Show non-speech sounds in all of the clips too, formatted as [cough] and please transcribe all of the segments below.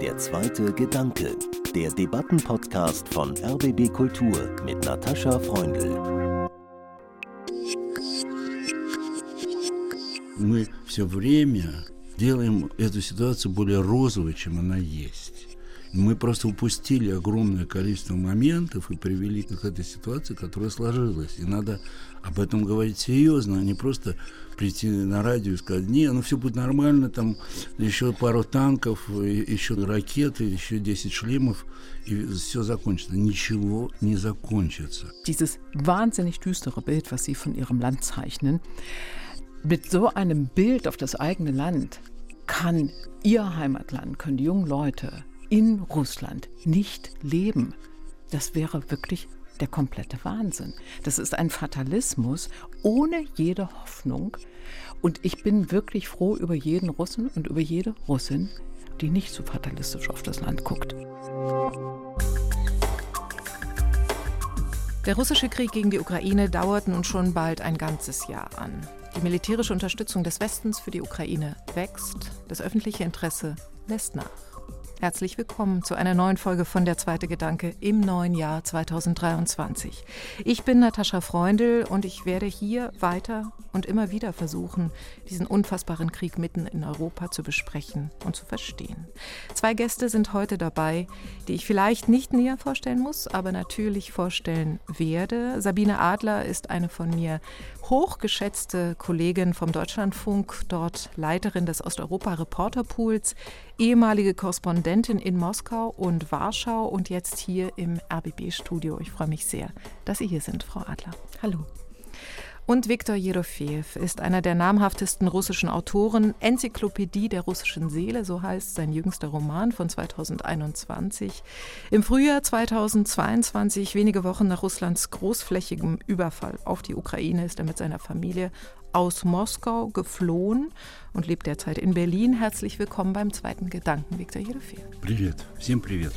Der zweite Gedanke, der Debattenpodcast von RBB Kultur mit Natascha Freundl. Мы все время делаем эту ситуацию более розовой, чем она есть. Мы просто упустили огромное количество моментов и привели к этой ситуации, которая сложилась. И надо об этом говорить серьезно, а не просто прийти на радио и сказать, не, ну все будет нормально, там еще пару танков, еще ракеты, еще 10 шлемов, и все закончится. Ничего не закончится. Dieses wahnsinnig düstere Bild, was Sie von Ihrem Land zeichnen, mit so einem Bild auf das eigene Land kann Ihr Heimatland, können die jungen Leute in Russland nicht leben. Das wäre wirklich der komplette Wahnsinn. Das ist ein Fatalismus ohne jede Hoffnung. Und ich bin wirklich froh über jeden Russen und über jede Russin, die nicht so fatalistisch auf das Land guckt. Der russische Krieg gegen die Ukraine dauert nun schon bald ein ganzes Jahr an. Die militärische Unterstützung des Westens für die Ukraine wächst, das öffentliche Interesse lässt nach. Herzlich willkommen zu einer neuen Folge von Der zweite Gedanke im neuen Jahr 2023. Ich bin Natascha Freundl und ich werde hier weiter und immer wieder versuchen, diesen unfassbaren Krieg mitten in Europa zu besprechen und zu verstehen. Zwei Gäste sind heute dabei, die ich vielleicht nicht näher vorstellen muss, aber natürlich vorstellen werde. Sabine Adler ist eine von mir hochgeschätzte Kollegin vom Deutschlandfunk, dort Leiterin des Osteuropa-Reporterpools, ehemalige Korrespondentin in Moskau und Warschau und jetzt hier im RBB-Studio. Ich freue mich sehr, dass Sie hier sind, Frau Adler. Hallo. Und Viktor Jerofeev ist einer der namhaftesten russischen Autoren. Enzyklopädie der russischen Seele, so heißt sein jüngster Roman von 2021. Im Frühjahr 2022, wenige Wochen nach Russlands großflächigem Überfall auf die Ukraine, ist er mit seiner Familie aus Moskau geflohen und lebt derzeit in Berlin. Herzlich willkommen beim zweiten Gedanken, Viktor Jerofeev. Привет, всем привет.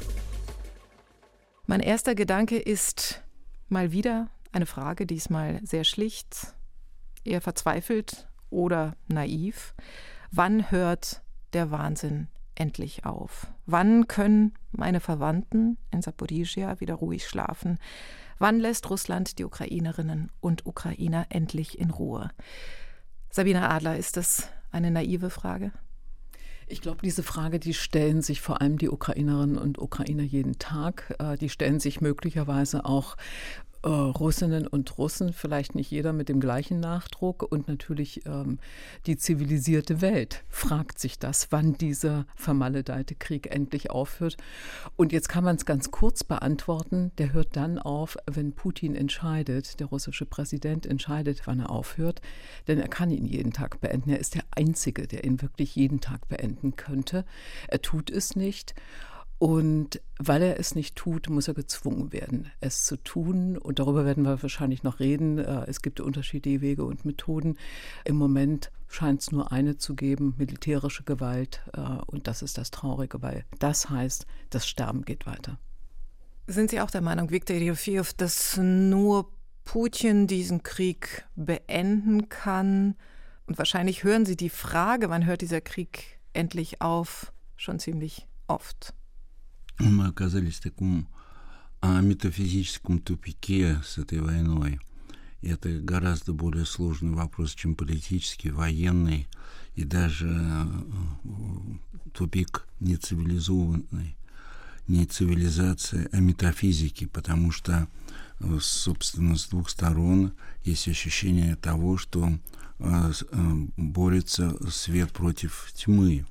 Mein erster Gedanke ist mal wieder eine Frage diesmal sehr schlicht, eher verzweifelt oder naiv. Wann hört der Wahnsinn endlich auf? Wann können meine Verwandten in Saporizhia wieder ruhig schlafen? Wann lässt Russland die Ukrainerinnen und Ukrainer endlich in Ruhe? Sabine Adler, ist das eine naive Frage? Ich glaube, diese Frage, die stellen sich vor allem die Ukrainerinnen und Ukrainer jeden Tag. Äh, die stellen sich möglicherweise auch äh, Russinnen und Russen, vielleicht nicht jeder mit dem gleichen Nachdruck und natürlich ähm, die zivilisierte Welt fragt sich das, wann dieser vermaledeite Krieg endlich aufhört. Und jetzt kann man es ganz kurz beantworten, der hört dann auf, wenn Putin entscheidet, der russische Präsident entscheidet, wann er aufhört, denn er kann ihn jeden Tag beenden. Er ist der Einzige, der ihn wirklich jeden Tag beenden könnte. Er tut es nicht. Und weil er es nicht tut, muss er gezwungen werden, es zu tun. Und darüber werden wir wahrscheinlich noch reden. Äh, es gibt unterschiedliche Wege und Methoden. Im Moment scheint es nur eine zu geben, militärische Gewalt. Äh, und das ist das Traurige, weil das heißt, das Sterben geht weiter. Sind Sie auch der Meinung, Viktor Jofiev, dass nur Putin diesen Krieg beenden kann? Und wahrscheinlich hören Sie die Frage, wann hört dieser Krieg endlich auf, schon ziemlich oft мы оказались в таком а, метафизическом тупике с этой войной. И это гораздо более сложный вопрос, чем политический, военный и даже э, тупик не цивилизованный, не цивилизации, а метафизики, потому что, э, собственно, с двух сторон есть ощущение того, что э, борется свет против тьмы.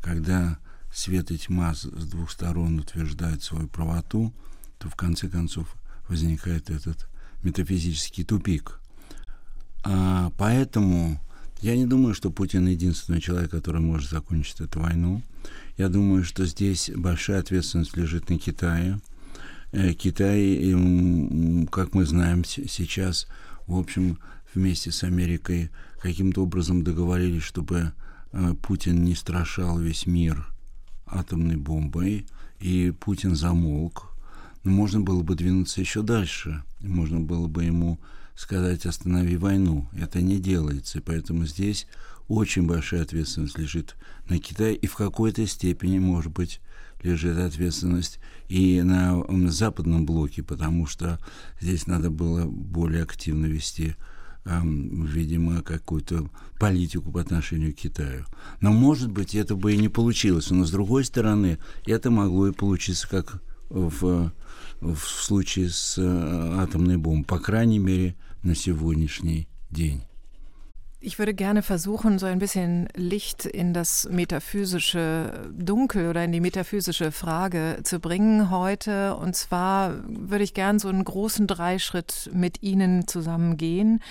Когда свет и тьма с двух сторон утверждают свою правоту, то в конце концов возникает этот метафизический тупик. А поэтому я не думаю, что Путин единственный человек, который может закончить эту войну. Я думаю, что здесь большая ответственность лежит на Китае. Э, Китай, как мы знаем сейчас, в общем, вместе с Америкой каким-то образом договорились, чтобы э, Путин не страшал весь мир – атомной бомбой, и Путин замолк. Но можно было бы двинуться еще дальше. Можно было бы ему сказать «останови войну». Это не делается, и поэтому здесь очень большая ответственность лежит на Китае, и в какой-то степени, может быть, лежит ответственность и на западном блоке, потому что здесь надо было более активно вести видимо, какую-то политику по отношению к Китаю. Но, может быть, это бы и не получилось. Но, с другой стороны, это могло и получиться, как в, в случае с э, атомной бомбой, по крайней мере, на сегодняшний день. Ich würde gerne versuchen, so ein bisschen Licht in das metaphysische Dunkel oder in die metaphysische Frage zu bringen heute. Und zwar würde ich gerne so einen großen Dreischritt mit Ihnen zusammen gehen.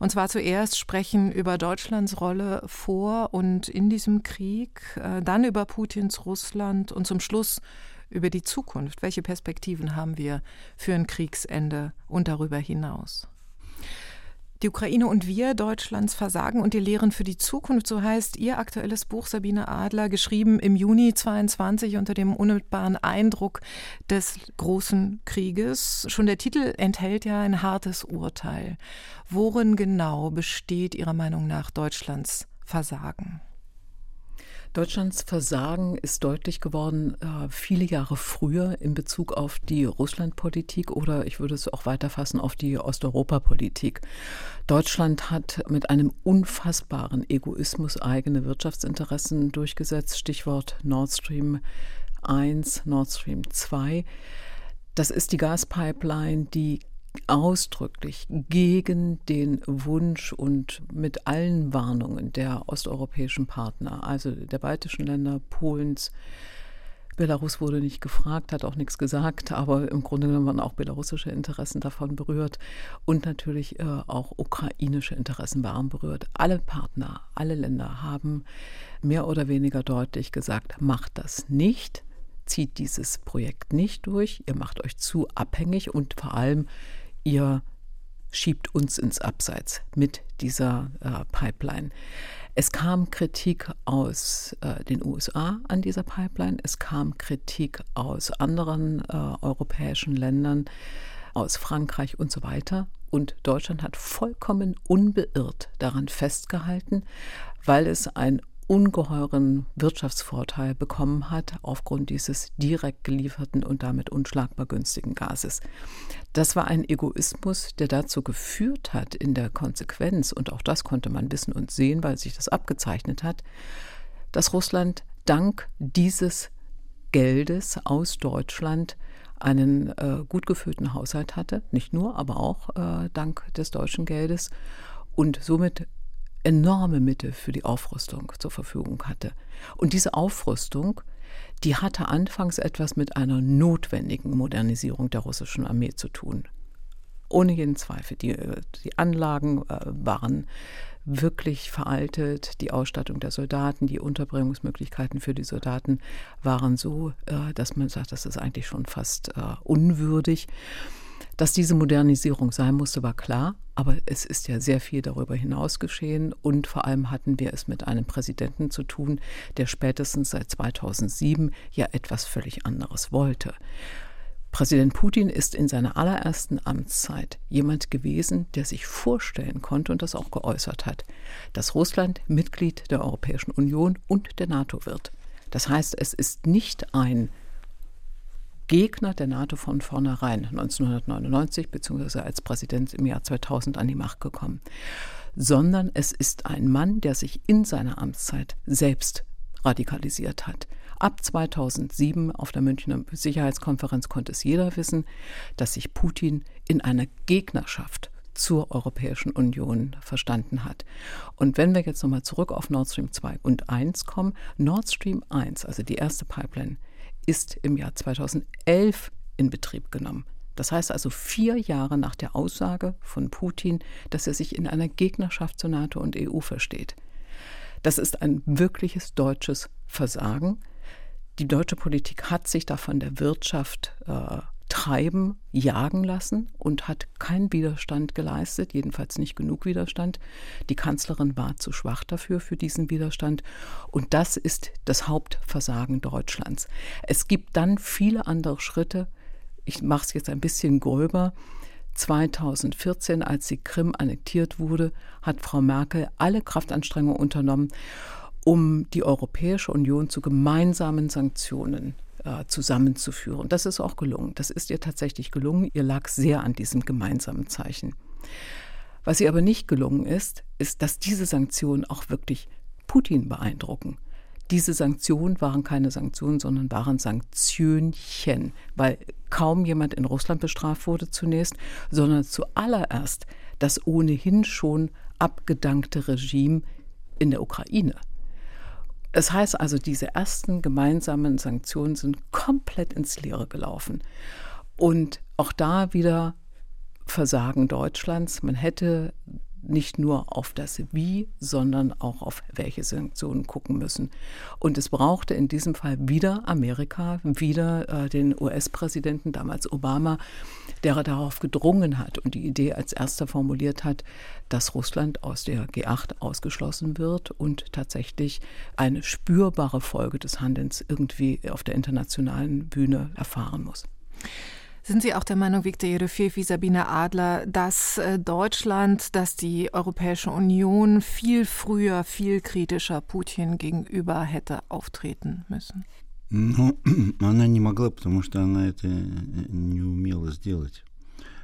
Und zwar zuerst sprechen über Deutschlands Rolle vor und in diesem Krieg, äh, dann über Putins Russland und zum Schluss über die Zukunft. Welche Perspektiven haben wir für ein Kriegsende und darüber hinaus? Die Ukraine und wir, Deutschlands Versagen und die Lehren für die Zukunft, so heißt Ihr aktuelles Buch Sabine Adler, geschrieben im Juni 22 unter dem unmittelbaren Eindruck des großen Krieges. Schon der Titel enthält ja ein hartes Urteil. Worin genau besteht Ihrer Meinung nach Deutschlands Versagen? Deutschlands Versagen ist deutlich geworden äh, viele Jahre früher in Bezug auf die Russlandpolitik oder ich würde es auch weiterfassen auf die Osteuropapolitik. Deutschland hat mit einem unfassbaren Egoismus eigene Wirtschaftsinteressen durchgesetzt. Stichwort Nord Stream 1, Nord Stream 2. Das ist die Gaspipeline, die ausdrücklich gegen den Wunsch und mit allen Warnungen der osteuropäischen Partner, also der baltischen Länder, Polens, Belarus wurde nicht gefragt, hat auch nichts gesagt, aber im Grunde genommen waren auch belarussische Interessen davon berührt und natürlich äh, auch ukrainische Interessen waren berührt. Alle Partner, alle Länder haben mehr oder weniger deutlich gesagt, macht das nicht, zieht dieses Projekt nicht durch, ihr macht euch zu abhängig und vor allem ihr schiebt uns ins Abseits mit dieser äh, Pipeline. Es kam Kritik aus äh, den USA an dieser Pipeline, es kam Kritik aus anderen äh, europäischen Ländern, aus Frankreich und so weiter. Und Deutschland hat vollkommen unbeirrt daran festgehalten, weil es ein ungeheuren Wirtschaftsvorteil bekommen hat aufgrund dieses direkt gelieferten und damit unschlagbar günstigen Gases. Das war ein Egoismus, der dazu geführt hat in der Konsequenz, und auch das konnte man wissen und sehen, weil sich das abgezeichnet hat, dass Russland dank dieses Geldes aus Deutschland einen äh, gut gefüllten Haushalt hatte, nicht nur, aber auch äh, dank des deutschen Geldes und somit enorme Mittel für die Aufrüstung zur Verfügung hatte. Und diese Aufrüstung, die hatte anfangs etwas mit einer notwendigen Modernisierung der russischen Armee zu tun. Ohne jeden Zweifel. Die, die Anlagen äh, waren wirklich veraltet. Die Ausstattung der Soldaten, die Unterbringungsmöglichkeiten für die Soldaten waren so, äh, dass man sagt, das ist eigentlich schon fast äh, unwürdig. Dass diese Modernisierung sein musste, war klar, aber es ist ja sehr viel darüber hinaus geschehen und vor allem hatten wir es mit einem Präsidenten zu tun, der spätestens seit 2007 ja etwas völlig anderes wollte. Präsident Putin ist in seiner allerersten Amtszeit jemand gewesen, der sich vorstellen konnte und das auch geäußert hat, dass Russland Mitglied der Europäischen Union und der NATO wird. Das heißt, es ist nicht ein Gegner der NATO von vornherein 1999 bzw. als Präsident im Jahr 2000 an die Macht gekommen, sondern es ist ein Mann, der sich in seiner Amtszeit selbst radikalisiert hat. Ab 2007 auf der Münchner Sicherheitskonferenz konnte es jeder wissen, dass sich Putin in einer Gegnerschaft zur Europäischen Union verstanden hat. Und wenn wir jetzt nochmal zurück auf Nord Stream 2 und 1 kommen, Nord Stream 1, also die erste Pipeline, ist im Jahr 2011 in Betrieb genommen. Das heißt also vier Jahre nach der Aussage von Putin, dass er sich in einer Gegnerschaft zur NATO und EU versteht. Das ist ein wirkliches deutsches Versagen. Die deutsche Politik hat sich da von der Wirtschaft äh, treiben, jagen lassen und hat keinen Widerstand geleistet, jedenfalls nicht genug Widerstand. Die Kanzlerin war zu schwach dafür, für diesen Widerstand. Und das ist das Hauptversagen Deutschlands. Es gibt dann viele andere Schritte. Ich mache es jetzt ein bisschen gröber. 2014, als die Krim annektiert wurde, hat Frau Merkel alle Kraftanstrengungen unternommen, um die Europäische Union zu gemeinsamen Sanktionen äh, zusammenzuführen. Das ist auch gelungen. Das ist ihr tatsächlich gelungen. Ihr lag sehr an diesem gemeinsamen Zeichen. Was ihr aber nicht gelungen ist, ist, dass diese Sanktionen auch wirklich Putin beeindrucken. Diese Sanktionen waren keine Sanktionen, sondern waren Sanktionchen, weil kaum jemand in Russland bestraft wurde zunächst, sondern zuallererst das ohnehin schon abgedankte Regime in der Ukraine. Es heißt also, diese ersten gemeinsamen Sanktionen sind komplett ins Leere gelaufen. Und auch da wieder Versagen Deutschlands. Man hätte nicht nur auf das Wie, sondern auch auf welche Sanktionen gucken müssen. Und es brauchte in diesem Fall wieder Amerika, wieder äh, den US-Präsidenten, damals Obama, der darauf gedrungen hat und die Idee als erster formuliert hat, dass Russland aus der G8 ausgeschlossen wird und tatsächlich eine spürbare Folge des Handelns irgendwie auf der internationalen Bühne erfahren muss. Sind Sie auch der Meinung, Viktor Jerofeev wie Sabine Adler, dass äh, Deutschland, dass die Europäische Union viel früher, viel kritischer Putin gegenüber hätte auftreten müssen? Ну, она не могла, потому что она это не умела сделать.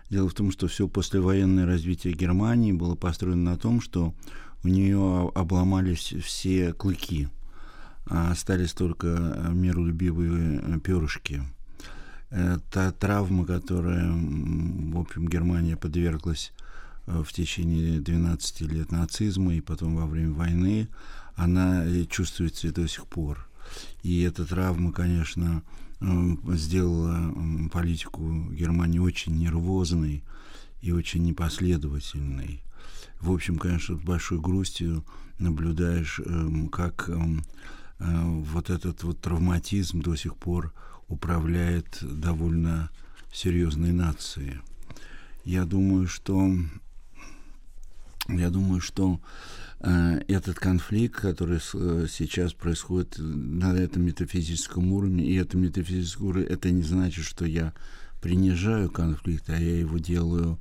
Дело в том, что все послевоенное развитие Германии было построено на том, что у нее обломались все клыки, а остались только миролюбивые перышки – та травма, которая, в общем, Германия подверглась э, в течение 12 лет нацизма и потом во время войны, она чувствуется и до сих пор. И эта травма, конечно, сделала политику Германии очень нервозной и очень непоследовательной. В общем, конечно, с большой грустью наблюдаешь, эм, как эм, э, вот этот вот травматизм до сих пор управляет довольно серьезной нацией. Я думаю, что я думаю, что э, этот конфликт, который э, сейчас происходит на этом метафизическом уровне, и это метафизический уровень, это не значит, что я принижаю конфликт, а я его делаю,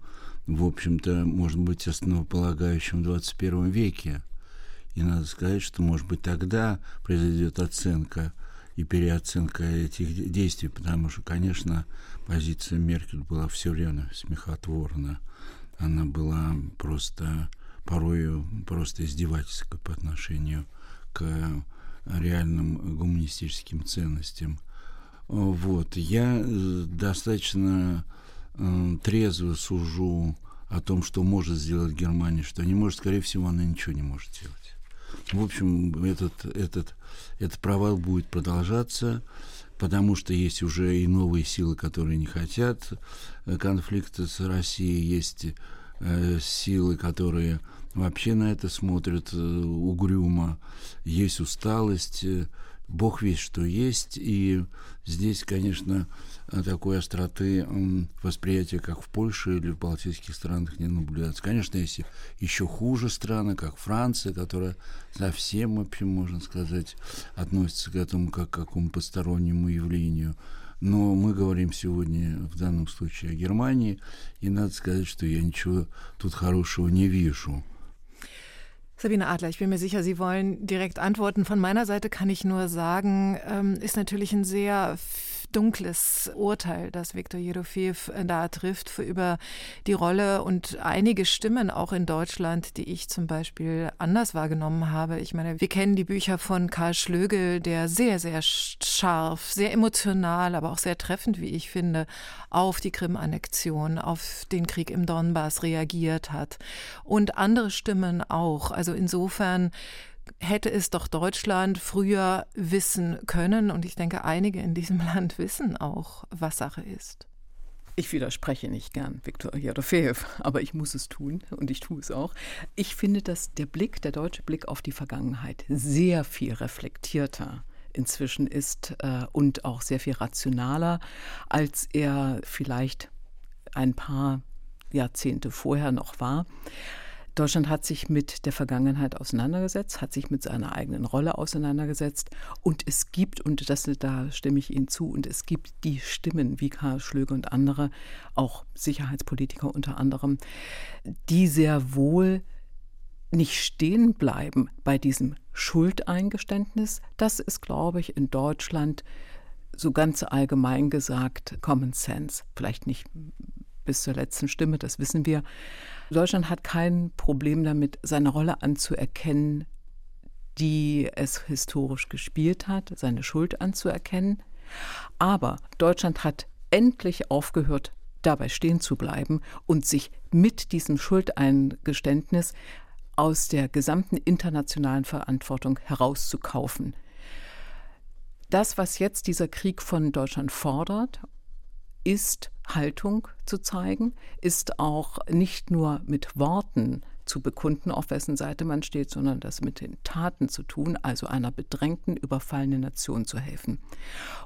в общем-то, может быть, основополагающим в 21 веке. И надо сказать, что, может быть, тогда произойдет оценка и переоценка этих действий, потому что, конечно, позиция Меркель была все время смехотворна. Она была просто порой просто издевательской по отношению к реальным гуманистическим ценностям. Вот. Я э, достаточно э, трезво сужу о том, что может сделать Германия, что не может, скорее всего, она ничего не может сделать. В общем, этот, этот, этот провал будет продолжаться, потому что есть уже и новые силы, которые не хотят э, конфликта с Россией, есть э, силы, которые вообще на это смотрят э, угрюмо, есть усталость, э, Бог весь что есть, и здесь, конечно, такой остроты восприятия, как в Польше или в балтийских странах, не наблюдается. Конечно, есть еще хуже страны, как Франция, которая совсем, в общем, можно сказать, относится к этому как к какому постороннему явлению. Но мы говорим сегодня в данном случае о Германии, и надо сказать, что я ничего тут хорошего не вижу. Sabine Adler, ich bin mir sicher, Sie wollen direkt antworten. Von meiner Seite kann ich nur sagen, ähm, ist natürlich ein sehr dunkles Urteil, das Viktor Jerofeev äh, da trifft über die Rolle und einige Stimmen auch in Deutschland, die ich zum Beispiel anders wahrgenommen habe. Ich meine, wir kennen die Bücher von Karl Schlögel, der sehr, sehr scharf, sehr emotional, aber auch sehr treffend, wie ich finde, auf die Krim-Annexion, auf den Krieg im Donbass reagiert hat. Und andere Stimmen auch. Also insofern hätte es doch Deutschland früher wissen können. Und ich denke, einige in diesem [laughs] Land wissen auch, was Sache ist. Ich widerspreche nicht gern Viktor Jerofeev, aber ich muss es tun und ich tue es auch. Ich finde, dass der Blick, der deutsche Blick auf die Vergangenheit sehr viel reflektierter inzwischen ist äh, und auch sehr viel rationaler, als er vielleicht ein paar Jahrzehnte vorher noch war. Deutschland hat sich mit der Vergangenheit auseinandergesetzt, hat sich mit seiner eigenen Rolle auseinandergesetzt und es gibt, und das, da stimme ich Ihnen zu, und es gibt die Stimmen wie Karl Schlöge und andere, auch Sicherheitspolitiker unter anderem, die sehr wohl nicht stehen bleiben bei diesem Schuldeingeständnis. Das ist, glaube ich, in Deutschland so ganz allgemein gesagt Common Sense. Vielleicht nicht bis zur letzten Stimme, das wissen wir. Deutschland hat kein Problem damit, seine Rolle anzuerkennen, die es historisch gespielt hat, seine Schuld anzuerkennen. Aber Deutschland hat endlich aufgehört, dabei stehen zu bleiben und sich mit diesem Schuldeingeständnis aus der gesamten internationalen Verantwortung herauszukaufen. Das, was jetzt dieser Krieg von Deutschland fordert, ist Haltung zu zeigen, ist auch nicht nur mit Worten zu bekunden, auf wessen Seite man steht, sondern das mit den Taten zu tun, also einer bedrängten, überfallenen Nation zu helfen.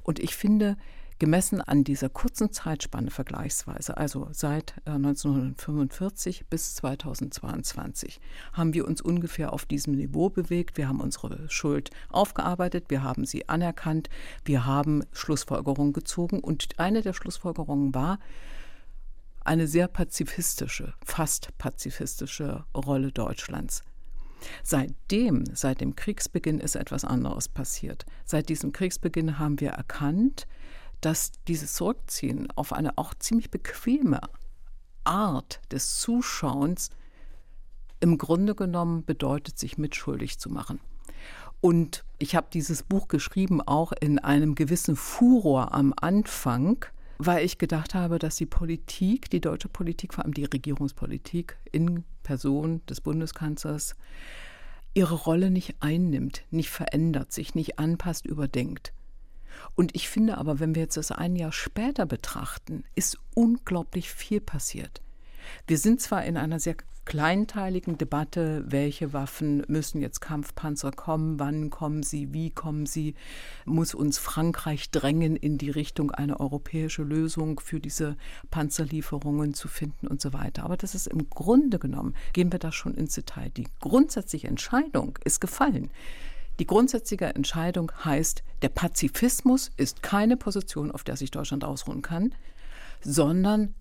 Und ich finde, Gemessen an dieser kurzen Zeitspanne vergleichsweise, also seit 1945 äh, bis 2022, haben wir uns ungefähr auf diesem Niveau bewegt. Wir haben unsere Schuld aufgearbeitet, wir haben sie anerkannt, wir haben Schlussfolgerungen gezogen und eine der Schlussfolgerungen war, eine sehr pazifistische, fast pazifistische Rolle Deutschlands. Seitdem, seit dem Kriegsbeginn ist etwas anderes passiert. Seit diesem Kriegsbeginn haben wir erkannt, dass dieses Zurückziehen auf eine auch ziemlich bequeme Art des Zuschauens im Grunde genommen bedeutet, sich mitschuldig zu machen. Und ich habe dieses Buch geschrieben auch in einem gewissen Furor am Anfang, weil ich gedacht habe, dass die Politik, die deutsche Politik, vor allem die Regierungspolitik in Person des Bundeskanzlers, ihre Rolle nicht einnimmt, nicht verändert, sich nicht anpasst, überdenkt. Und ich finde aber, wenn wir jetzt das ein Jahr später betrachten, ist unglaublich viel passiert. Wir sind zwar in einer sehr kleinteiligen Debatte, welche Waffen müssen jetzt Kampfpanzer kommen, wann kommen sie, wie kommen sie, muss uns Frankreich drängen, in die Richtung eine europäische Lösung für diese Panzerlieferungen zu finden und so weiter. Aber das ist im Grunde genommen, gehen wir da schon ins Detail. Die grundsätzliche Entscheidung ist gefallen. Die grundsätzliche Entscheidung heißt, der Pazifismus ist keine Position, auf der sich Deutschland ausruhen kann, sondern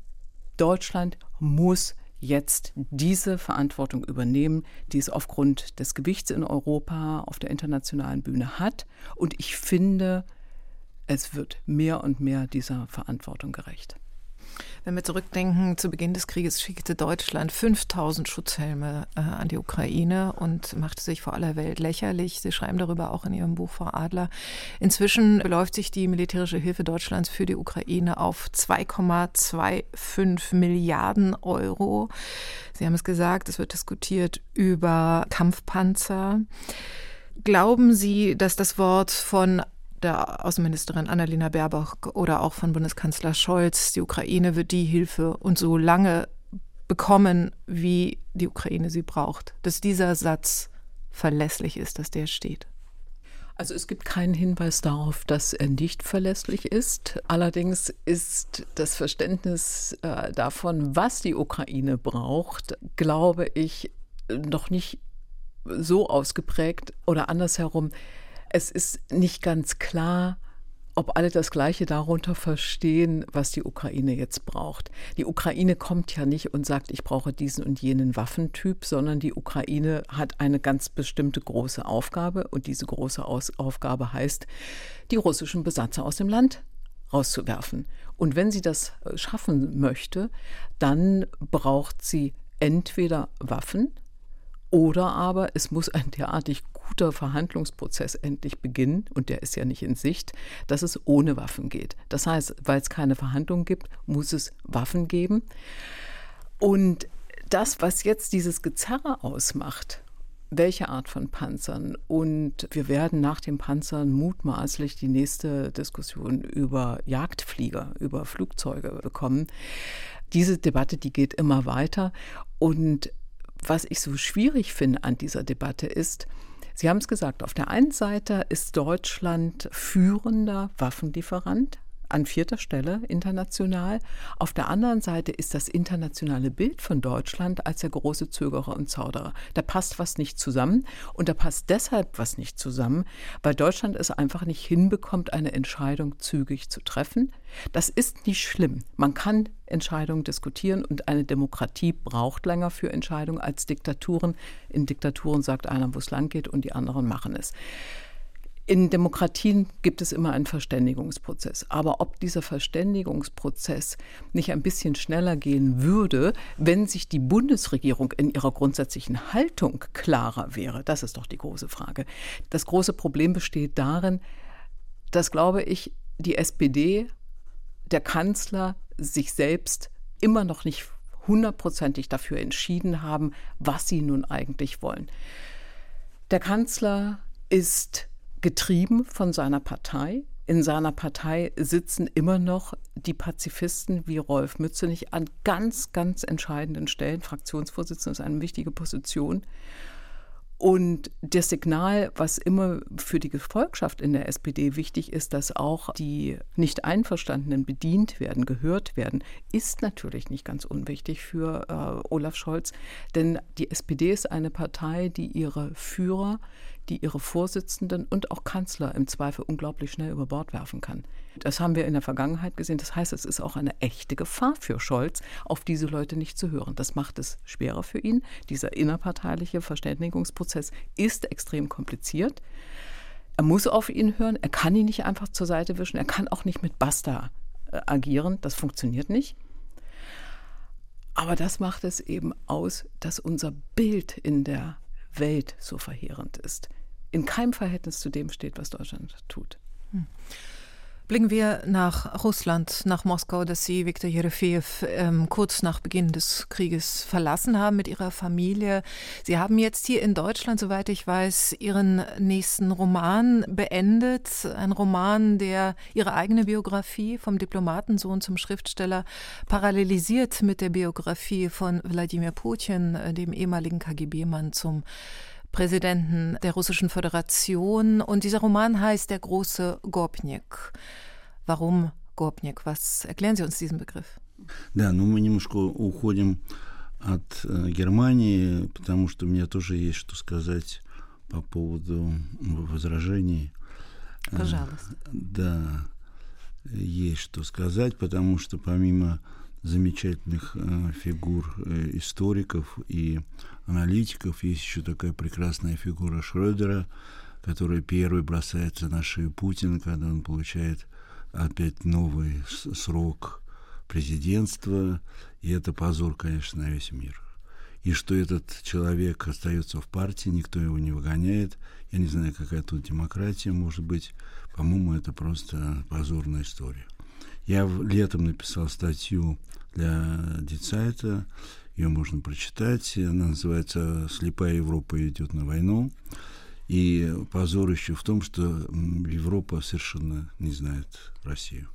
Deutschland muss jetzt diese Verantwortung übernehmen, die es aufgrund des Gewichts in Europa auf der internationalen Bühne hat. Und ich finde, es wird mehr und mehr dieser Verantwortung gerecht. Wenn wir zurückdenken, zu Beginn des Krieges schickte Deutschland 5000 Schutzhelme äh, an die Ukraine und machte sich vor aller Welt lächerlich. Sie schreiben darüber auch in Ihrem Buch Frau Adler. Inzwischen beläuft sich die militärische Hilfe Deutschlands für die Ukraine auf 2,25 Milliarden Euro. Sie haben es gesagt, es wird diskutiert über Kampfpanzer. Glauben Sie, dass das Wort von der Außenministerin Annalena Baerbock oder auch von Bundeskanzler Scholz, die Ukraine wird die Hilfe und so lange bekommen, wie die Ukraine sie braucht. Dass dieser Satz verlässlich ist, dass der steht. Also es gibt keinen Hinweis darauf, dass er nicht verlässlich ist. Allerdings ist das Verständnis äh, davon, was die Ukraine braucht, glaube ich, noch nicht so ausgeprägt oder andersherum. Es ist nicht ganz klar, ob alle das Gleiche darunter verstehen, was die Ukraine jetzt braucht. Die Ukraine kommt ja nicht und sagt, ich brauche diesen und jenen Waffentyp, sondern die Ukraine hat eine ganz bestimmte große Aufgabe und diese große Aus Aufgabe heißt, die russischen Besatzer aus dem Land rauszuwerfen. Und wenn sie das äh, schaffen möchte, dann braucht sie entweder Waffen oder aber es muss ein derartig guter Verhandlungsprozess endlich beginnen, und der ist ja nicht in Sicht, dass es ohne Waffen geht. Das heißt, weil es keine Verhandlungen gibt, muss es Waffen geben. Und das, was jetzt dieses Gezerre ausmacht, welche Art von Panzern. Und wir werden nach den Panzern mutmaßlich die nächste Diskussion über Jagdflieger, über Flugzeuge bekommen. Diese Debatte, die geht immer weiter. Und was ich so schwierig finde an dieser Debatte ist, Sie haben es gesagt, auf der einen Seite ist Deutschland führender Waffenlieferant, an vierter Stelle international. Auf der anderen Seite ist das internationale Bild von Deutschland als der große Zögerer und Zauderer. Da passt was nicht zusammen und da passt deshalb was nicht zusammen, weil Deutschland es einfach nicht hinbekommt, eine Entscheidung zügig zu treffen. Das ist nicht schlimm. Man kann Entscheidungen diskutieren und eine Demokratie braucht länger für Entscheidungen als Diktaturen. In Diktaturen sagt einer, wo es lang geht und die anderen machen es. In Demokratien gibt es immer einen Verständigungsprozess. Aber ob dieser Verständigungsprozess nicht ein bisschen schneller gehen würde, wenn sich die Bundesregierung in ihrer grundsätzlichen Haltung klarer wäre, das ist doch die große Frage. Das große Problem besteht darin, dass, glaube ich, die SPD, der Kanzler sich selbst immer noch nicht hundertprozentig dafür entschieden haben, was sie nun eigentlich wollen. Der Kanzler ist getrieben von seiner Partei. In seiner Partei sitzen immer noch die Pazifisten wie Rolf Mützenich an ganz, ganz entscheidenden Stellen. Fraktionsvorsitzender ist eine wichtige Position. Und das Signal, was immer für die Gefolgschaft in der SPD wichtig ist, dass auch die Nicht-Einverstandenen bedient werden, gehört werden, ist natürlich nicht ganz unwichtig für äh, Olaf Scholz. Denn die SPD ist eine Partei, die ihre Führer, die ihre Vorsitzenden und auch Kanzler im Zweifel unglaublich schnell über Bord werfen kann. Das haben wir in der Vergangenheit gesehen. Das heißt, es ist auch eine echte Gefahr für Scholz, auf diese Leute nicht zu hören. Das macht es schwerer für ihn. Dieser innerparteiliche Verständigungsprozess ist extrem kompliziert. Er muss auf ihn hören. Er kann ihn nicht einfach zur Seite wischen. Er kann auch nicht mit Basta äh, agieren. Das funktioniert nicht. Aber das macht es eben aus, dass unser Bild in der Welt so verheerend ist. In keinem Verhältnis zu dem steht, was Deutschland tut. Hm. Blicken wir nach Russland, nach Moskau, das Sie, Viktor Jerefejew, ähm, kurz nach Beginn des Krieges verlassen haben mit Ihrer Familie. Sie haben jetzt hier in Deutschland, soweit ich weiß, Ihren nächsten Roman beendet. Ein Roman, der Ihre eigene Biografie vom Diplomatensohn zum Schriftsteller parallelisiert mit der Biografie von Wladimir Putin, äh, dem ehemaligen KGB-Mann zum Präsidenten der Russischen Föderation. Und dieser Roman heißt Der große Gopnik. Warum Gopnik? Was erklären Sie uns diesen Begriff? Да, ну мы немножко уходим от э, Германии, потому что у меня тоже есть что сказать по поводу возражений. Пожалуйста. Э, да, есть что сказать, потому что помимо замечательных э, фигур э, историков и аналитиков. Есть еще такая прекрасная фигура Шрёдера, который первый бросается на шею Путина, когда он получает опять новый срок президентства. И это позор, конечно, на весь мир. И что этот человек остается в партии, никто его не выгоняет. Я не знаю, какая тут демократия может быть. По-моему, это просто позорная история. Я летом написал статью для Дицайта, ее можно прочитать, она называется «Слепая Европа идет на войну». И позор еще в том, что Европа совершенно не знает Россию.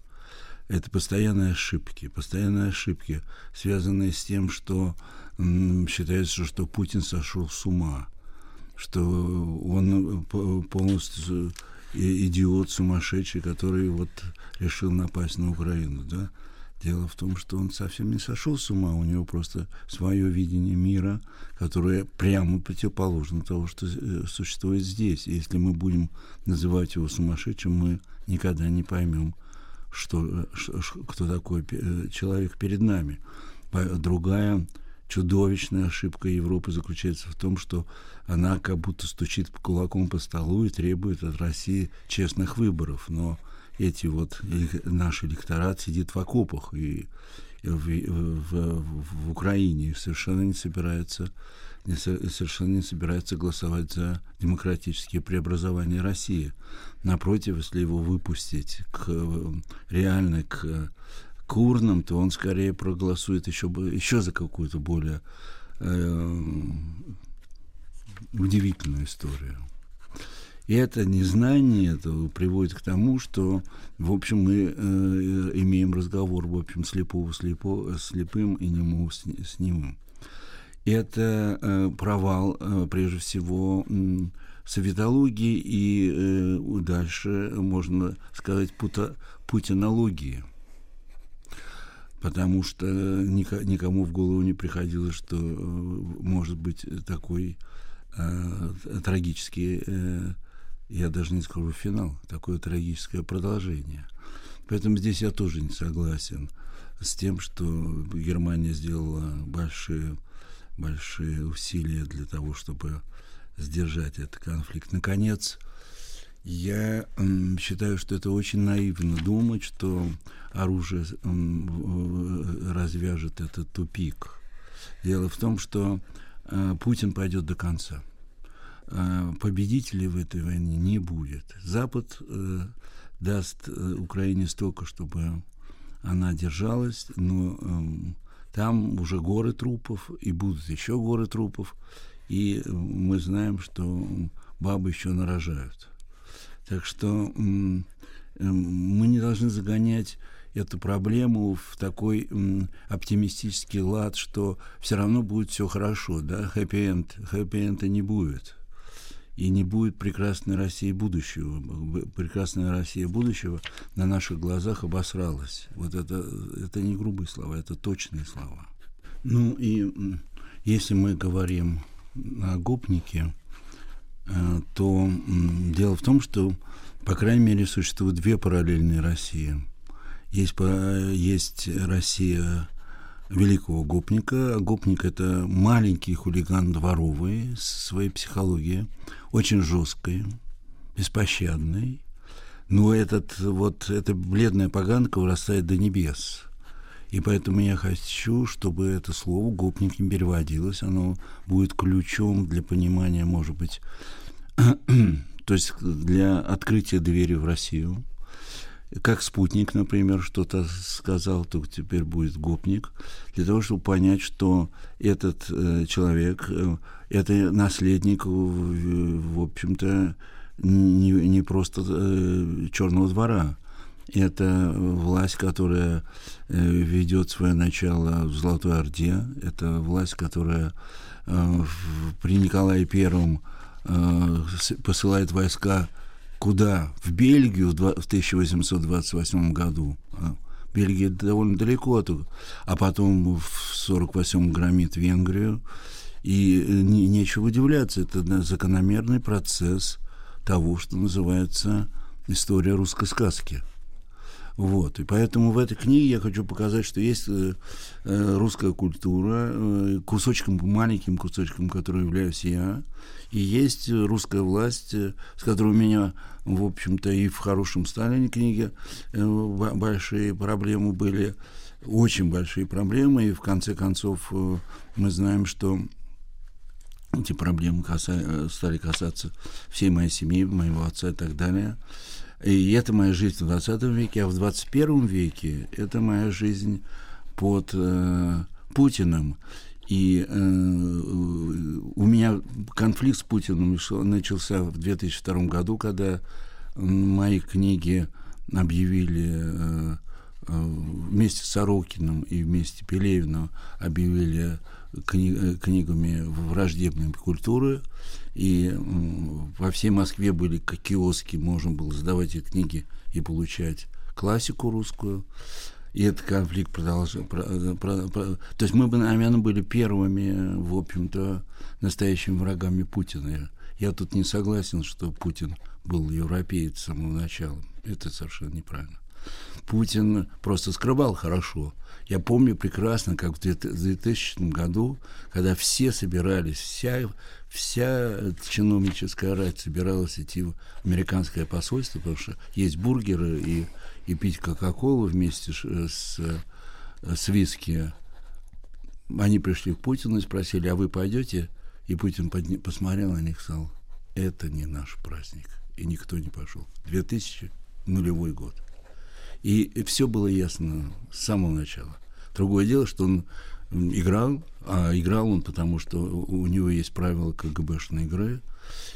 Это постоянные ошибки, постоянные ошибки, связанные с тем, что считается, что Путин сошел с ума, что он полностью идиот сумасшедший, который вот решил напасть на Украину, да. Дело в том, что он совсем не сошел с ума, у него просто свое видение мира, которое прямо противоположно того, что э, существует здесь. И если мы будем называть его сумасшедшим, мы никогда не поймем, что, что, кто такой э, человек перед нами. Другая чудовищная ошибка Европы заключается в том, что она как будто стучит кулаком по столу и требует от России честных выборов. Но эти вот наш электорат сидит в окопах и в, в, в, Украине совершенно не собирается совершенно не собирается голосовать за демократические преобразования России. Напротив, если его выпустить к, реально к, к урнам, то он скорее проголосует еще, еще за какую-то более э, удивительную историю. И это незнание этого приводит к тому, что, в общем, мы э, имеем разговор, в общем, слепого слепо, слепым и немого с, с немым. Это э, провал, э, прежде всего, э, советологии и э, дальше можно сказать пута, путинологии. Потому что никому в голову не приходило, что э, может быть такой э, трагический, э, я даже не скажу финал, такое трагическое продолжение. Поэтому здесь я тоже не согласен с тем, что Германия сделала большие, большие усилия для того, чтобы сдержать этот конфликт. Наконец, я считаю, что это очень наивно думать, что оружие развяжет этот тупик. Дело в том, что э, Путин пойдет до конца. Э, победителей в этой войне не будет. Запад э, даст Украине столько, чтобы она держалась, но там уже горы трупов, и будут еще горы трупов, и мы знаем, что бабы еще нарожают. Так что мы не должны загонять эту проблему в такой оптимистический лад, что все равно будет все хорошо, да, хэппи-энд, хэппи-энда не будет. И не будет прекрасной России будущего. Прекрасная Россия будущего на наших глазах обосралась. Вот это, это не грубые слова, это точные слова. Ну и если мы говорим о гопнике, э, то дело в том, что, по крайней мере, существуют две параллельные России – есть, есть Россия великого гопника. Гопник – это маленький хулиган дворовый с своей психологией, очень жесткой, беспощадной. Но этот, вот, эта бледная поганка вырастает до небес. И поэтому я хочу, чтобы это слово «гопник» не переводилось. Оно будет ключом для понимания, может быть, [clears throat] то есть для открытия двери в Россию – как спутник, например, что-то сказал, то теперь будет гопник, для того, чтобы понять, что этот э, человек, э, это наследник, в, в общем-то, не, не просто э, черного двора. Это власть, которая э, ведет свое начало в Золотой Орде. Это власть, которая э, в, при Николае Первом э, посылает войска Куда? В Бельгию в 1828 году. А, Бельгия довольно далеко от... А потом в 48-м громит Венгрию. И э, не, нечего удивляться, это закономерный процесс того, что называется история русской сказки. Вот. И поэтому в этой книге я хочу показать, что есть э, э русская культура, э, кусочком, маленьким кусочком, который являюсь я, и есть русская власть, э, с которой у меня, в общем-то, и в хорошем Сталине книге э, большие проблемы были, очень большие проблемы, и в конце концов э, мы знаем, что эти проблемы каса... стали касаться всей моей семьи, моего отца и так далее. И это моя жизнь в 20 веке, а в 21 веке это моя жизнь под э, Путиным. И э, у меня конфликт с Путиным начался в 2002 году, когда мои книги объявили э, э, вместе с Сорокиным и вместе Пелевиным объявили кни книгами враждебной культуры. И во всей Москве были киоски, можно было сдавать эти книги и получать классику русскую. И этот конфликт продолжал. Про, про, про, то есть мы бы, наверное, были первыми, в общем-то, настоящими врагами Путина. Я тут не согласен, что Путин был европеец с самого начала. Это совершенно неправильно. Путин просто скрывал хорошо. Я помню прекрасно, как в 2000 году, когда все собирались, вся, вся чиновническая рать собиралась идти в американское посольство, потому что есть бургеры и и пить Кока-Колу вместе с, с, виски. Они пришли к Путину и спросили, а вы пойдете? И Путин подня... посмотрел на них и сказал, это не наш праздник. И никто не пошел. 2000 нулевой год. И, все было ясно с самого начала. Другое дело, что он играл, а играл он потому, что у него есть правила КГБшной игры –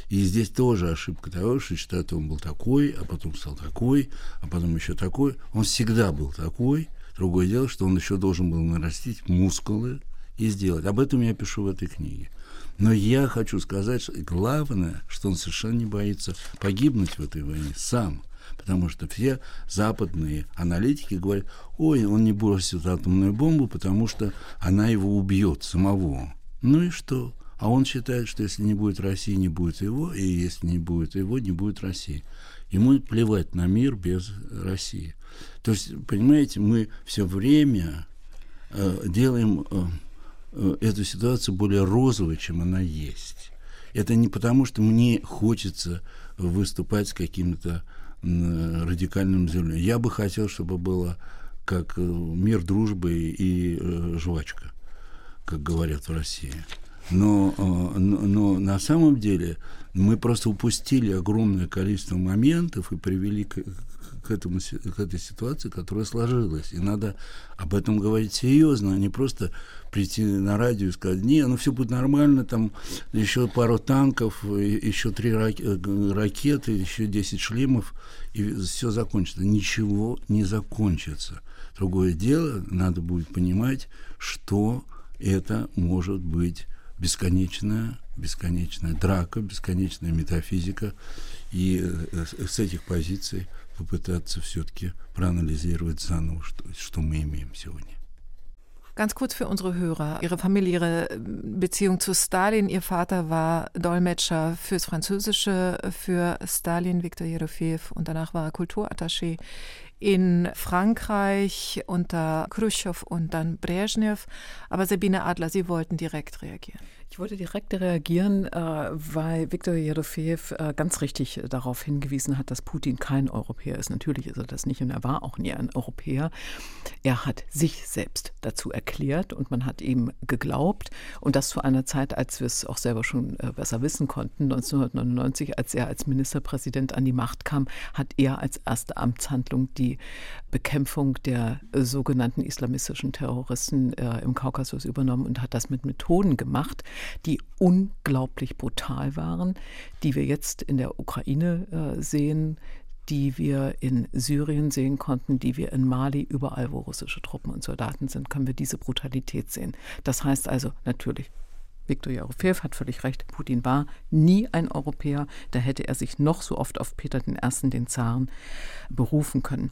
и здесь тоже ошибка того, что считают, он был такой, а потом стал такой, а потом еще такой. Он всегда был такой. Другое дело, что он еще должен был нарастить мускулы и сделать. Об этом я пишу в этой книге. Но я хочу сказать, что главное, что он совершенно не боится погибнуть в этой войне сам. Потому что все западные аналитики говорят, ой, он не бросит атомную бомбу, потому что она его убьет самого. Ну и что? А он считает, что если не будет России, не будет его, и если не будет его, не будет России. Ему плевать на мир без России. То есть, понимаете, мы все время э, делаем э, э, эту ситуацию более розовой, чем она есть. Это не потому, что мне хочется выступать с каким-то э, радикальным заявлением. Я бы хотел, чтобы было как э, мир, дружбы и э, жвачка, как говорят в России. Но, э, но, но на самом деле мы просто упустили огромное количество моментов и привели к, к, этому, к этой ситуации, которая сложилась. И надо об этом говорить серьезно, а не просто прийти на радио и сказать, не, ну все будет нормально, там еще пару танков, еще три э, ракеты, еще 10 шлемов, и все закончится. Ничего не закончится. Другое дело, надо будет понимать, что это может быть бесконечная, бесконечная драка, бесконечная метафизика, и э, с этих позиций попытаться все-таки проанализировать заново, что, что мы имеем сегодня. Ganz kurz für unsere Hörer. Ihre familiäre Beziehung zu Stalin. Ihr Vater war Dolmetscher fürs Französische für Stalin, Viktor Jerofeev, und danach war er Kulturattaché in Frankreich unter Khrushchev und dann Brezhnev. Aber Sabine Adler, Sie wollten direkt reagieren. Ich wollte direkt reagieren, äh, weil Viktor Jerofeev äh, ganz richtig darauf hingewiesen hat, dass Putin kein Europäer ist. Natürlich ist er das nicht und er war auch nie ein Europäer. Er hat sich selbst dazu erklärt und man hat ihm geglaubt und das zu einer Zeit, als wir es auch selber schon äh, besser wissen konnten. 1999, als er als Ministerpräsident an die Macht kam, hat er als erste Amtshandlung die Bekämpfung der sogenannten islamistischen Terroristen im Kaukasus übernommen und hat das mit Methoden gemacht, die unglaublich brutal waren, die wir jetzt in der Ukraine äh, sehen, die wir in Syrien sehen konnten, die wir in Mali, überall wo russische Truppen und Soldaten sind, können wir diese Brutalität sehen. Das heißt also natürlich, Viktor Jarofeev hat völlig recht, Putin war nie ein Europäer, da hätte er sich noch so oft auf Peter I., den Zaren, berufen können.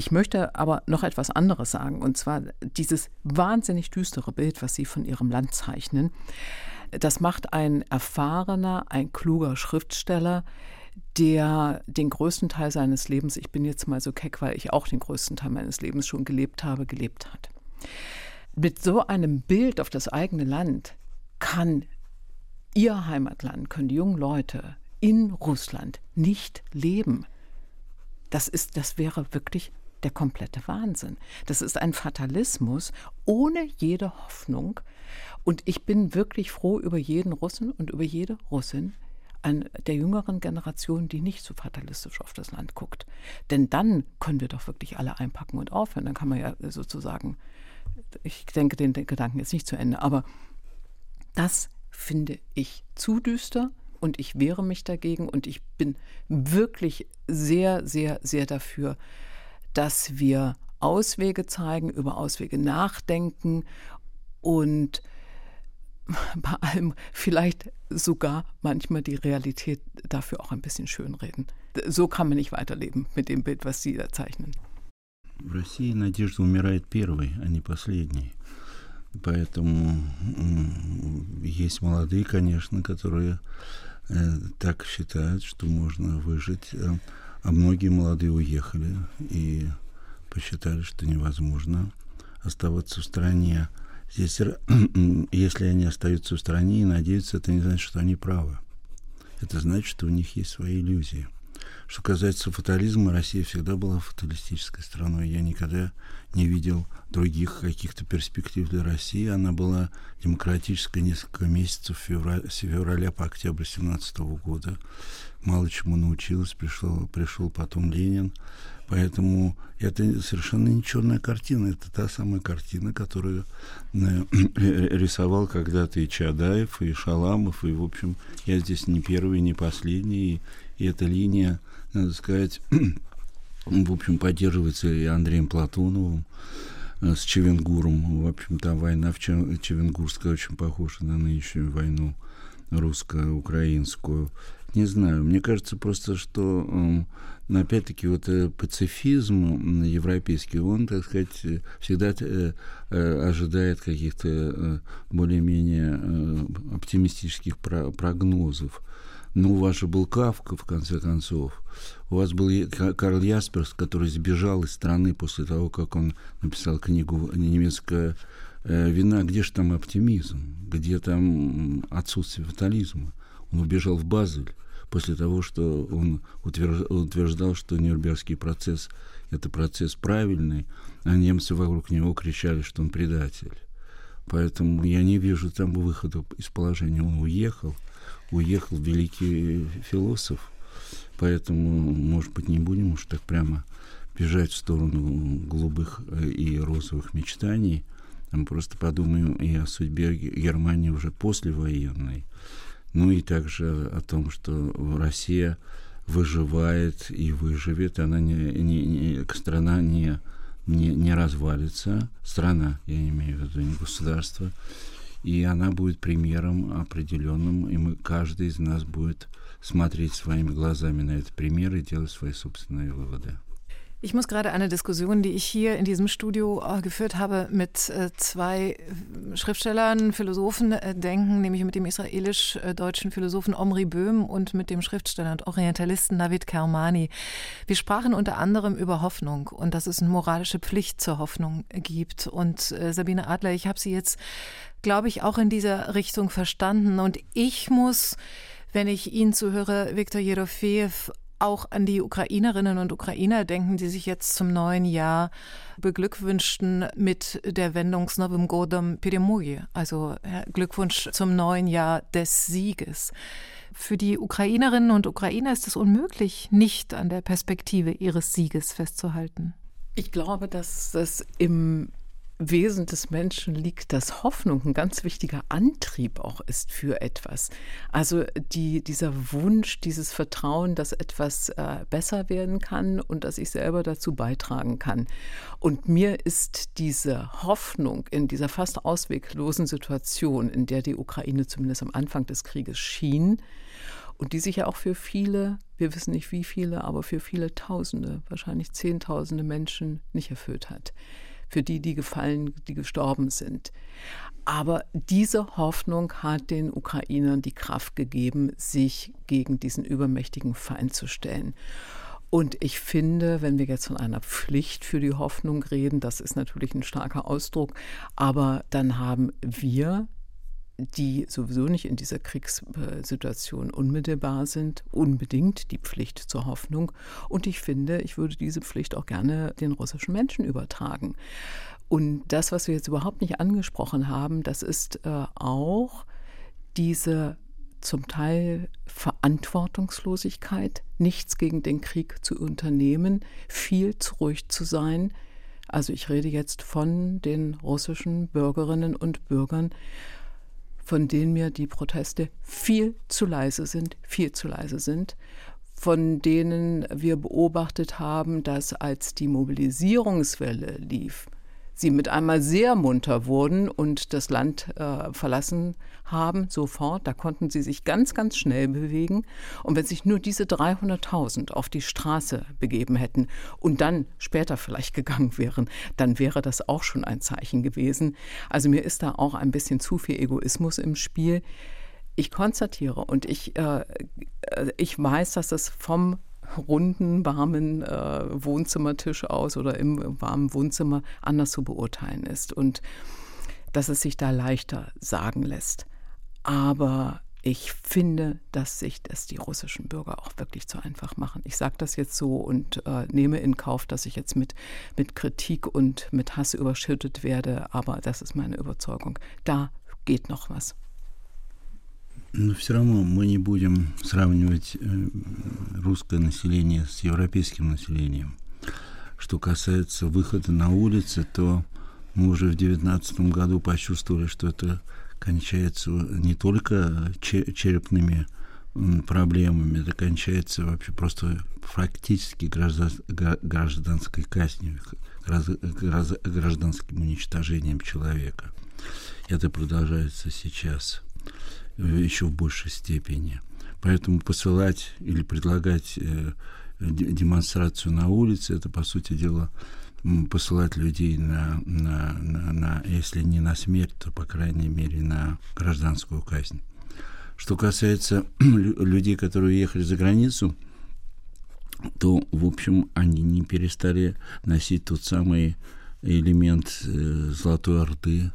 Ich möchte aber noch etwas anderes sagen, und zwar dieses wahnsinnig düstere Bild, was Sie von Ihrem Land zeichnen. Das macht ein erfahrener, ein kluger Schriftsteller, der den größten Teil seines Lebens, ich bin jetzt mal so keck, weil ich auch den größten Teil meines Lebens schon gelebt habe, gelebt hat. Mit so einem Bild auf das eigene Land kann Ihr Heimatland, können die jungen Leute in Russland nicht leben. Das, ist, das wäre wirklich der komplette Wahnsinn. Das ist ein Fatalismus ohne jede Hoffnung. Und ich bin wirklich froh über jeden Russen und über jede Russin an der jüngeren Generation, die nicht so fatalistisch auf das Land guckt. Denn dann können wir doch wirklich alle einpacken und aufhören. Dann kann man ja sozusagen, ich denke den, Gedanken jetzt nicht zu Ende, aber das finde ich zu düster und ich wehre mich dagegen und ich bin wirklich sehr, sehr, sehr dafür, dass wir Auswege zeigen, über Auswege nachdenken und [laughs] bei allem vielleicht sogar manchmal die Realität dafür auch ein bisschen schönreden. So kann man nicht weiterleben mit dem Bild, was Sie da zeichnen. В России надежда умирает первой, а не последней. Поэтому есть молодые, конечно, которые э, так считают, что можно выжить. А многие молодые уехали и посчитали, что невозможно оставаться в стране. Здесь, [clears throat] если они остаются в стране и надеются, это не значит, что они правы. Это значит, что у них есть свои иллюзии. Что касается фатализма, Россия всегда была фаталистической страной. Я никогда не видел других каких-то перспектив для России. Она была демократической несколько месяцев февраля, с февраля по октябрь 17 года. Мало чему научилась, пришел, пришел потом Ленин. Поэтому это совершенно не черная картина, это та самая картина, которую э, рисовал когда-то и Чадаев, и Шаламов, и, в общем, я здесь не первый, не последний, и, эта линия, надо сказать, [clears throat] в общем, поддерживается и Андреем Платоновым, э, с Чевенгуром. В общем, там война в Чевенгурской очень похожа на нынешнюю войну русско-украинскую. Не знаю, мне кажется просто, что опять-таки вот э, пацифизм европейский, он, так сказать, всегда э, ожидает каких-то более-менее оптимистических прогнозов. Ну, у вас же был Кавка, в конце концов. У вас был Карл Ясперс, который сбежал из страны после того, как он написал книгу «Немецкая вина». Где же там оптимизм? Где там отсутствие фатализма? Он убежал в Базель после того, что он утверждал, что Нюрнбергский процесс – это процесс правильный, а немцы вокруг него кричали, что он предатель. Поэтому я не вижу там выхода из положения. Он уехал, уехал великий философ. Поэтому, может быть, не будем уж так прямо бежать в сторону голубых э, и розовых мечтаний. Мы просто подумаем и о судьбе Германии уже послевоенной. Ну и также о том, что Россия выживает и выживет, она не, не, не страна не, не, не развалится, страна, я имею в виду, не государство, и она будет примером определенным, и мы, каждый из нас будет смотреть своими глазами на этот пример и делать свои собственные выводы. Ich muss gerade eine Diskussion, die ich hier in diesem Studio äh, geführt habe, mit äh, zwei Schriftstellern, Philosophen äh, denken, nämlich mit dem israelisch-deutschen Philosophen Omri Böhm und mit dem Schriftsteller und Orientalisten Navid Kermani. Wir sprachen unter anderem über Hoffnung und dass es eine moralische Pflicht zur Hoffnung gibt. Und Sabine Adler, ich habe Sie jetzt, glaube ich, auch in dieser Richtung verstanden. Und ich muss wenn ich Ihnen zuhöre, Viktor Jerofeev, auch an die Ukrainerinnen und Ukrainer denken, die sich jetzt zum neuen Jahr beglückwünschten mit der Wendung Snovim Godom Peremuji, also Glückwunsch zum neuen Jahr des Sieges. Für die Ukrainerinnen und Ukrainer ist es unmöglich, nicht an der Perspektive ihres Sieges festzuhalten. Ich glaube, dass es im Wesen des Menschen liegt, dass Hoffnung ein ganz wichtiger Antrieb auch ist für etwas. Also die, dieser Wunsch, dieses Vertrauen, dass etwas äh, besser werden kann und dass ich selber dazu beitragen kann. Und mir ist diese Hoffnung in dieser fast ausweglosen Situation, in der die Ukraine zumindest am Anfang des Krieges schien, und die sich ja auch für viele, wir wissen nicht wie viele, aber für viele Tausende, wahrscheinlich Zehntausende Menschen nicht erfüllt hat für die, die gefallen, die gestorben sind. Aber diese Hoffnung hat den Ukrainern die Kraft gegeben, sich gegen diesen übermächtigen Feind zu stellen. Und ich finde, wenn wir jetzt von einer Pflicht für die Hoffnung reden, das ist natürlich ein starker Ausdruck, aber dann haben wir die sowieso nicht in dieser Kriegssituation unmittelbar sind, unbedingt die Pflicht zur Hoffnung. Und ich finde, ich würde diese Pflicht auch gerne den russischen Menschen übertragen. Und das, was wir jetzt überhaupt nicht angesprochen haben, das ist äh, auch diese zum Teil Verantwortungslosigkeit, nichts gegen den Krieg zu unternehmen, viel zu ruhig zu sein. Also ich rede jetzt von den russischen Bürgerinnen und Bürgern, von denen mir die Proteste viel zu leise sind, viel zu leise sind, von denen wir beobachtet haben, dass als die Mobilisierungswelle lief, sie mit einmal sehr munter wurden und das Land äh, verlassen haben, sofort. Da konnten sie sich ganz, ganz schnell bewegen. Und wenn sich nur diese 300.000 auf die Straße begeben hätten und dann später vielleicht gegangen wären, dann wäre das auch schon ein Zeichen gewesen. Also mir ist da auch ein bisschen zu viel Egoismus im Spiel. Ich konstatiere und ich, äh, äh ich weiß, dass es vom runden, warmen äh, Wohnzimmertisch aus oder im warmen Wohnzimmer anders zu beurteilen ist und dass es sich da leichter sagen lässt. Aber ich finde, dass sich das die russischen Bürger auch wirklich zu einfach machen. Ich sage das jetzt so und äh, nehme in Kauf, dass ich jetzt mit, mit Kritik und mit Hass überschüttet werde, aber das ist meine Überzeugung. Da geht noch was. Но все равно мы не будем сравнивать э, русское население с европейским населением. Что касается выхода на улицы, то мы уже в 2019 году почувствовали, что это кончается не только черепными проблемами, это кончается вообще просто фактически гражданской казнью, гражданским уничтожением человека. Это продолжается сейчас. Еще в большей степени. Поэтому посылать или предлагать э, демонстрацию на улице, это, по сути дела, посылать людей на, на, на, на, если не на смерть, то, по крайней мере, на гражданскую казнь. Что касается [clears throat] людей, которые уехали за границу, то, в общем, они не перестали носить тот самый элемент э, Золотой Орды, э,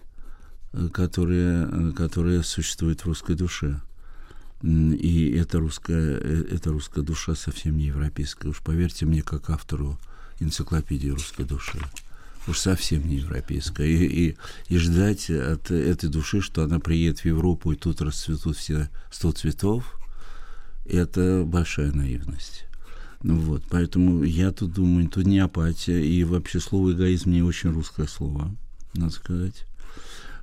которая, э, которая существует в русской душе. И эта русская, эта русская душа совсем не европейская. Уж поверьте мне, как автору энциклопедии русской души. Уж совсем не европейская. И, и, и ждать от этой души, что она приедет в Европу и тут расцветут все сто цветов, это большая наивность. Ну вот, поэтому я тут думаю, тут не апатия, и вообще слово эгоизм не очень русское слово, надо сказать.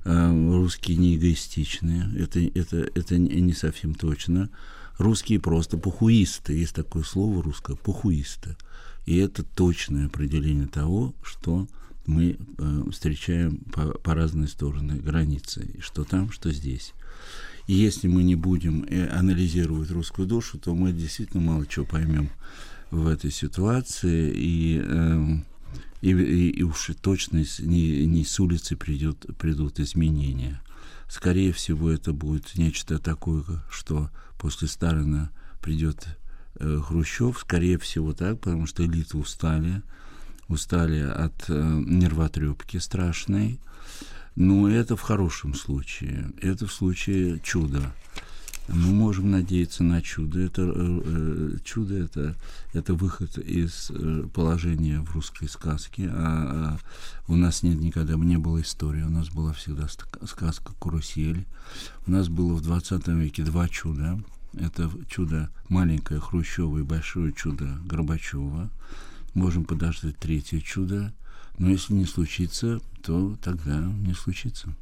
А, русские не эгоистичные, это, это, это не совсем точно. Русские просто пухуисты, есть такое слово русское, пухуисты. И это точное определение того, что мы э, встречаем по, по разные стороны границы, что там, что здесь. И если мы не будем э, анализировать русскую душу, то мы действительно мало чего поймем в этой ситуации. И э, и, и, и уж точно не, не с улицы придет, придут изменения. Скорее всего, это будет нечто такое, что после Сталина придет э, Хрущев, скорее всего так, потому что элиты устали, устали от э, нервотрепки страшной. Но это в хорошем случае, это в случае чуда мы можем надеяться на чудо. Это э, э, чудо это это выход из э, положения в русской сказке. А, а у нас нет никогда не было истории. У нас была всегда сказка Карусель. У нас было в 20 веке два чуда. Это чудо маленькое Хрущева и большое чудо Горбачева. Можем подождать третье чудо. Но если не случится, то тогда не случится.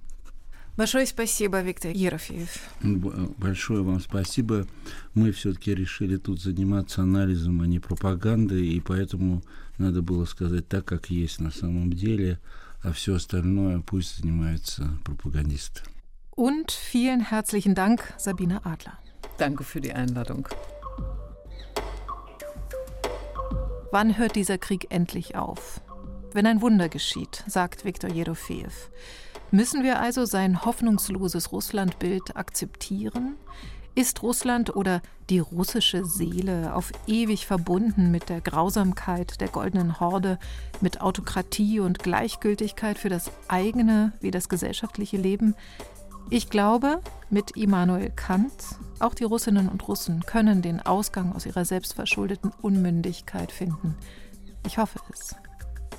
Большое спасибо, Виктор Ерофеев. Большое вам спасибо. Мы все-таки решили тут заниматься анализом, а не пропагандой, и поэтому надо было сказать так, как есть на самом деле, а все остальное пусть занимаются пропагандисты. Und vielen herzlichen Dank, Sabine Adler. Danke für die Einladung. Wann hört dieser Krieg endlich auf? Wenn ein Wunder geschieht, sagt Viktor Jerofeev. Müssen wir also sein hoffnungsloses Russlandbild akzeptieren? Ist Russland oder die russische Seele auf ewig verbunden mit der Grausamkeit der goldenen Horde, mit Autokratie und Gleichgültigkeit für das eigene wie das gesellschaftliche Leben? Ich glaube, mit Immanuel Kant, auch die Russinnen und Russen können den Ausgang aus ihrer selbstverschuldeten Unmündigkeit finden. Ich hoffe es.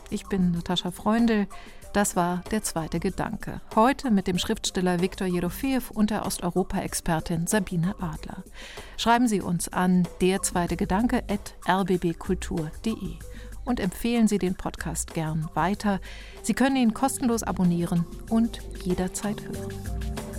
Ich bin Natascha Freundl. Das war der zweite Gedanke. Heute mit dem Schriftsteller Viktor Jerofeev und der Osteuropa-Expertin Sabine Adler. Schreiben Sie uns an der zweite Gedanke at rbbkultur.de und empfehlen Sie den Podcast gern weiter. Sie können ihn kostenlos abonnieren und jederzeit hören.